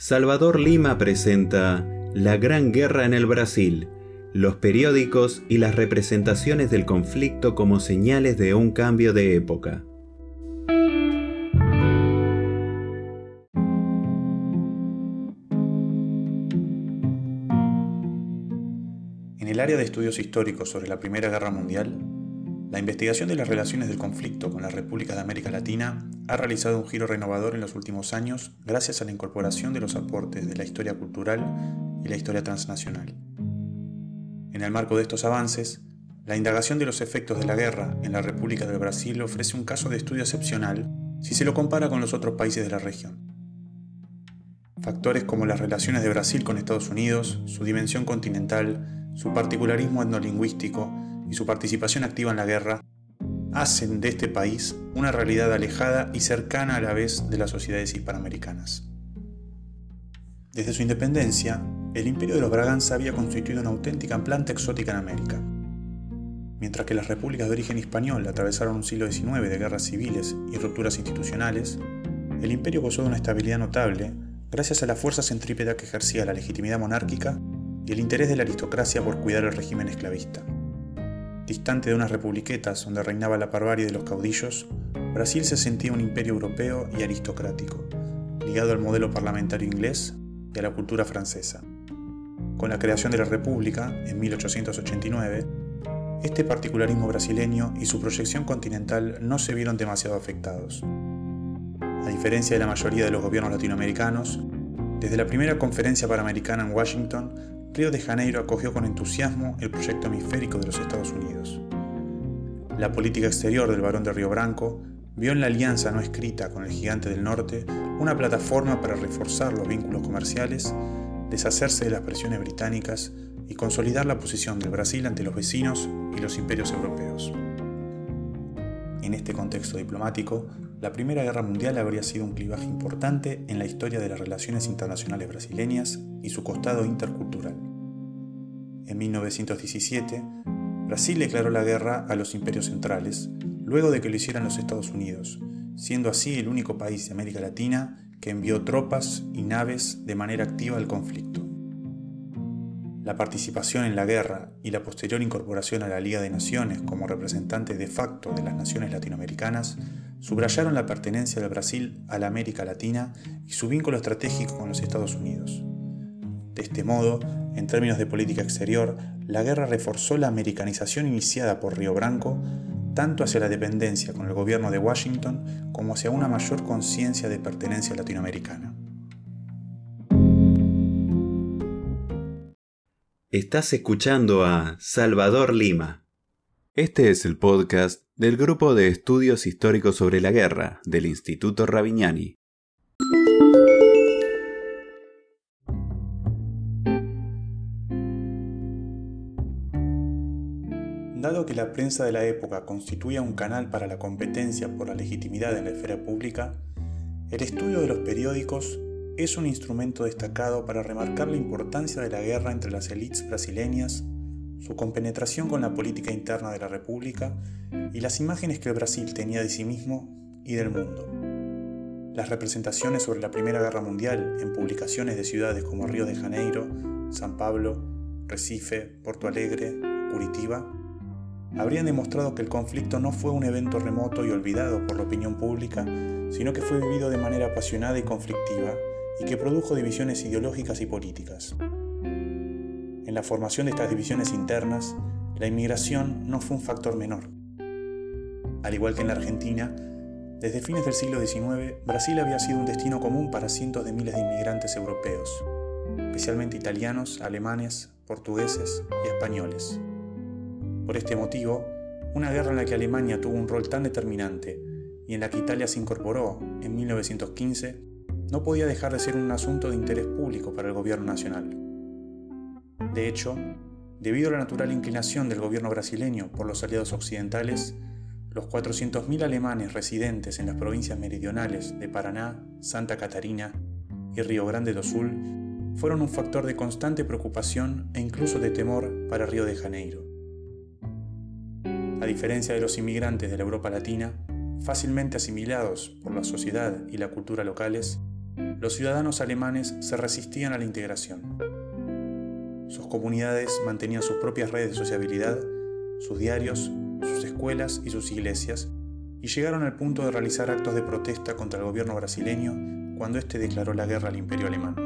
Salvador Lima presenta La Gran Guerra en el Brasil, los periódicos y las representaciones del conflicto como señales de un cambio de época. En el área de estudios históricos sobre la Primera Guerra Mundial, la investigación de las relaciones del conflicto con las repúblicas de América Latina ha realizado un giro renovador en los últimos años gracias a la incorporación de los aportes de la historia cultural y la historia transnacional. En el marco de estos avances, la indagación de los efectos de la guerra en la República del Brasil ofrece un caso de estudio excepcional si se lo compara con los otros países de la región. Factores como las relaciones de Brasil con Estados Unidos, su dimensión continental, su particularismo etnolingüístico, y su participación activa en la guerra hacen de este país una realidad alejada y cercana a la vez de las sociedades hispanoamericanas. Desde su independencia, el imperio de los Braganza había constituido una auténtica planta exótica en América. Mientras que las repúblicas de origen español atravesaron un siglo XIX de guerras civiles y rupturas institucionales, el imperio gozó de una estabilidad notable gracias a la fuerza centrípeta que ejercía la legitimidad monárquica y el interés de la aristocracia por cuidar el régimen esclavista. Distante de unas republiquetas donde reinaba la barbarie de los caudillos, Brasil se sentía un imperio europeo y aristocrático, ligado al modelo parlamentario inglés y a la cultura francesa. Con la creación de la República, en 1889, este particularismo brasileño y su proyección continental no se vieron demasiado afectados. A diferencia de la mayoría de los gobiernos latinoamericanos, desde la primera conferencia panamericana en Washington Río de Janeiro acogió con entusiasmo el proyecto hemisférico de los Estados Unidos. La política exterior del barón de Río Branco vio en la alianza no escrita con el gigante del norte una plataforma para reforzar los vínculos comerciales, deshacerse de las presiones británicas y consolidar la posición del Brasil ante los vecinos y los imperios europeos. En este contexto diplomático, la Primera Guerra Mundial habría sido un clivaje importante en la historia de las relaciones internacionales brasileñas y su costado intercultural. En 1917, Brasil declaró la guerra a los imperios centrales, luego de que lo hicieran los Estados Unidos, siendo así el único país de América Latina que envió tropas y naves de manera activa al conflicto. La participación en la guerra y la posterior incorporación a la Liga de Naciones como representante de facto de las naciones latinoamericanas subrayaron la pertenencia del Brasil a la América Latina y su vínculo estratégico con los Estados Unidos. De este modo, en términos de política exterior, la guerra reforzó la americanización iniciada por Río Branco, tanto hacia la dependencia con el gobierno de Washington como hacia una mayor conciencia de pertenencia latinoamericana. Estás escuchando a Salvador Lima. Este es el podcast del Grupo de Estudios Históricos sobre la Guerra del Instituto Ravignani. Dado que la prensa de la época constituía un canal para la competencia por la legitimidad en la esfera pública, el estudio de los periódicos es un instrumento destacado para remarcar la importancia de la guerra entre las élites brasileñas, su compenetración con la política interna de la República y las imágenes que el Brasil tenía de sí mismo y del mundo. Las representaciones sobre la Primera Guerra Mundial en publicaciones de ciudades como Río de Janeiro, San Pablo, Recife, Porto Alegre, Curitiba habrían demostrado que el conflicto no fue un evento remoto y olvidado por la opinión pública, sino que fue vivido de manera apasionada y conflictiva y que produjo divisiones ideológicas y políticas. En la formación de estas divisiones internas, la inmigración no fue un factor menor. Al igual que en la Argentina, desde fines del siglo XIX, Brasil había sido un destino común para cientos de miles de inmigrantes europeos, especialmente italianos, alemanes, portugueses y españoles. Por este motivo, una guerra en la que Alemania tuvo un rol tan determinante y en la que Italia se incorporó en 1915, no podía dejar de ser un asunto de interés público para el gobierno nacional. De hecho, debido a la natural inclinación del gobierno brasileño por los aliados occidentales, los 400.000 alemanes residentes en las provincias meridionales de Paraná, Santa Catarina y Río Grande do Sul fueron un factor de constante preocupación e incluso de temor para Río de Janeiro. A diferencia de los inmigrantes de la Europa Latina, fácilmente asimilados por la sociedad y la cultura locales, los ciudadanos alemanes se resistían a la integración. Sus comunidades mantenían sus propias redes de sociabilidad, sus diarios, sus escuelas y sus iglesias, y llegaron al punto de realizar actos de protesta contra el gobierno brasileño cuando éste declaró la guerra al imperio alemán.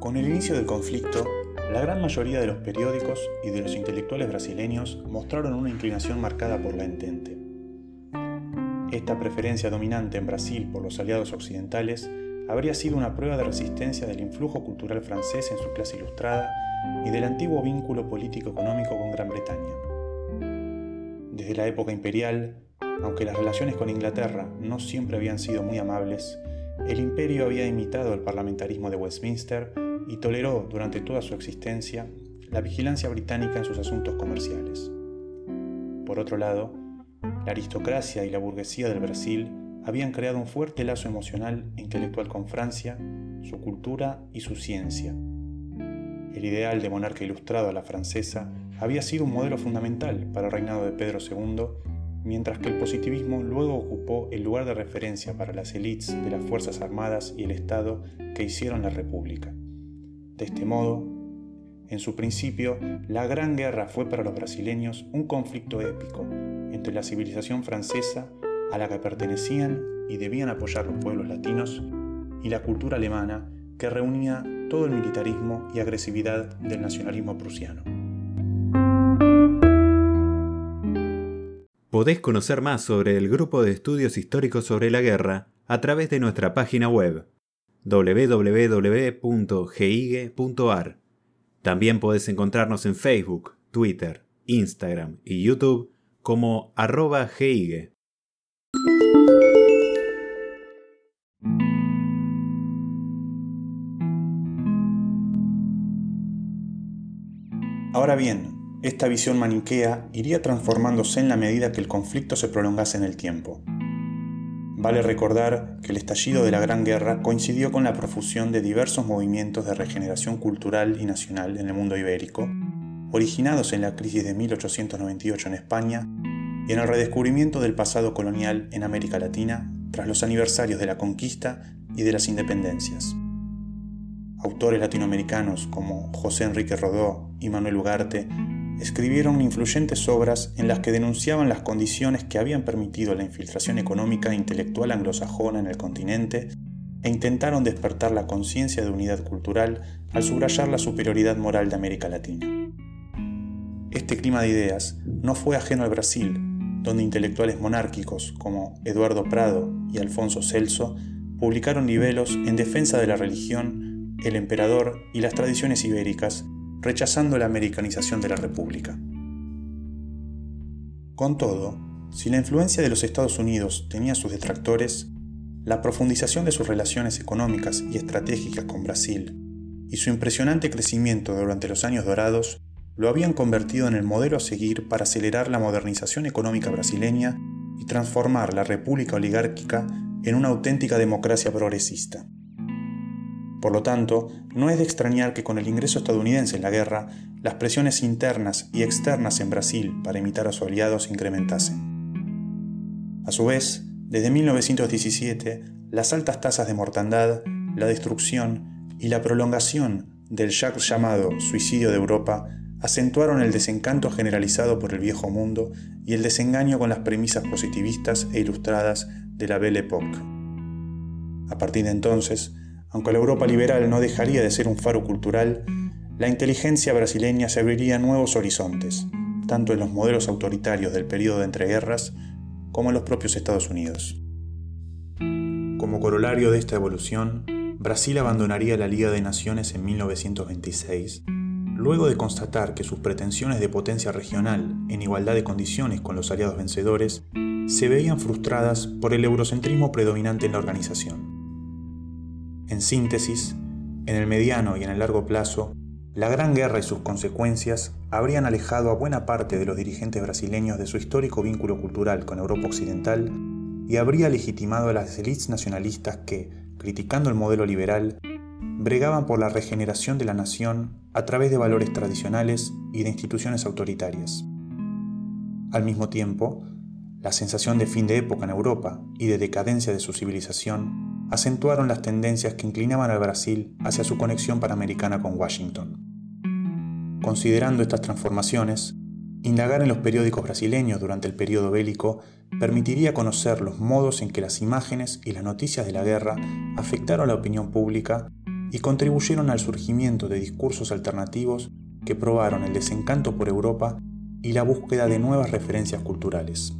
Con el inicio del conflicto, la gran mayoría de los periódicos y de los intelectuales brasileños mostraron una inclinación marcada por la entente. Esta preferencia dominante en Brasil por los aliados occidentales habría sido una prueba de resistencia del influjo cultural francés en su clase ilustrada y del antiguo vínculo político-económico con Gran Bretaña. Desde la época imperial, aunque las relaciones con Inglaterra no siempre habían sido muy amables, el imperio había imitado el parlamentarismo de Westminster y toleró durante toda su existencia la vigilancia británica en sus asuntos comerciales. Por otro lado, la aristocracia y la burguesía del Brasil habían creado un fuerte lazo emocional e intelectual con Francia, su cultura y su ciencia. El ideal de monarca ilustrado a la francesa había sido un modelo fundamental para el reinado de Pedro II, mientras que el positivismo luego ocupó el lugar de referencia para las élites de las Fuerzas Armadas y el Estado que hicieron la República. De este modo, en su principio, la Gran Guerra fue para los brasileños un conflicto épico entre la civilización francesa, a la que pertenecían y debían apoyar los pueblos latinos, y la cultura alemana, que reunía todo el militarismo y agresividad del nacionalismo prusiano. Podés conocer más sobre el grupo de estudios históricos sobre la guerra a través de nuestra página web www.gigue.ar. También podés encontrarnos en Facebook, Twitter, Instagram y YouTube como arroba Geige. Ahora bien, esta visión maniquea iría transformándose en la medida que el conflicto se prolongase en el tiempo. Vale recordar que el estallido de la Gran Guerra coincidió con la profusión de diversos movimientos de regeneración cultural y nacional en el mundo ibérico, originados en la crisis de 1898 en España y en el redescubrimiento del pasado colonial en América Latina tras los aniversarios de la conquista y de las independencias. Autores latinoamericanos como José Enrique Rodó y Manuel Ugarte escribieron influyentes obras en las que denunciaban las condiciones que habían permitido la infiltración económica e intelectual anglosajona en el continente e intentaron despertar la conciencia de unidad cultural al subrayar la superioridad moral de América Latina. Este clima de ideas no fue ajeno al Brasil, donde intelectuales monárquicos como Eduardo Prado y Alfonso Celso publicaron libelos en defensa de la religión, el emperador y las tradiciones ibéricas rechazando la americanización de la República. Con todo, si la influencia de los Estados Unidos tenía sus detractores, la profundización de sus relaciones económicas y estratégicas con Brasil y su impresionante crecimiento durante los años dorados lo habían convertido en el modelo a seguir para acelerar la modernización económica brasileña y transformar la república oligárquica en una auténtica democracia progresista. Por lo tanto, no es de extrañar que con el ingreso estadounidense en la guerra, las presiones internas y externas en Brasil para imitar a sus aliados se incrementasen. A su vez, desde 1917, las altas tasas de mortandad, la destrucción y la prolongación del ya llamado suicidio de Europa acentuaron el desencanto generalizado por el viejo mundo y el desengaño con las premisas positivistas e ilustradas de la Belle Époque. A partir de entonces, aunque la Europa liberal no dejaría de ser un faro cultural, la inteligencia brasileña se abriría nuevos horizontes, tanto en los modelos autoritarios del periodo de entreguerras como en los propios Estados Unidos. Como corolario de esta evolución, Brasil abandonaría la Liga de Naciones en 1926, luego de constatar que sus pretensiones de potencia regional en igualdad de condiciones con los aliados vencedores se veían frustradas por el eurocentrismo predominante en la organización. En síntesis, en el mediano y en el largo plazo, la Gran Guerra y sus consecuencias habrían alejado a buena parte de los dirigentes brasileños de su histórico vínculo cultural con Europa Occidental y habría legitimado a las élites nacionalistas que, criticando el modelo liberal, bregaban por la regeneración de la nación a través de valores tradicionales y de instituciones autoritarias. Al mismo tiempo, la sensación de fin de época en Europa y de decadencia de su civilización acentuaron las tendencias que inclinaban al Brasil hacia su conexión panamericana con Washington. Considerando estas transformaciones, indagar en los periódicos brasileños durante el periodo bélico permitiría conocer los modos en que las imágenes y las noticias de la guerra afectaron a la opinión pública y contribuyeron al surgimiento de discursos alternativos que probaron el desencanto por Europa y la búsqueda de nuevas referencias culturales.